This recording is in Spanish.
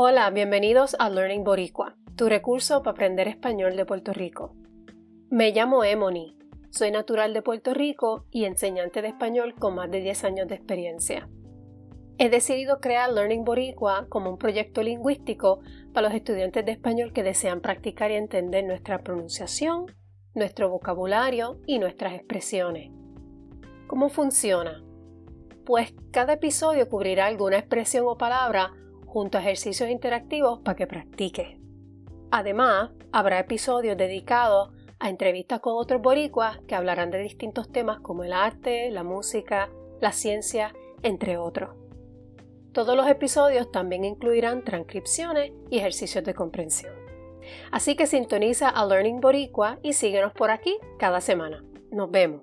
Hola, bienvenidos a Learning Boricua, tu recurso para aprender español de Puerto Rico. Me llamo Emony, soy natural de Puerto Rico y enseñante de español con más de 10 años de experiencia. He decidido crear Learning Boricua como un proyecto lingüístico para los estudiantes de español que desean practicar y entender nuestra pronunciación, nuestro vocabulario y nuestras expresiones. ¿Cómo funciona? Pues cada episodio cubrirá alguna expresión o palabra junto a ejercicios interactivos para que practique. Además, habrá episodios dedicados a entrevistas con otros boricuas que hablarán de distintos temas como el arte, la música, la ciencia, entre otros. Todos los episodios también incluirán transcripciones y ejercicios de comprensión. Así que sintoniza a Learning Boricua y síguenos por aquí cada semana. Nos vemos.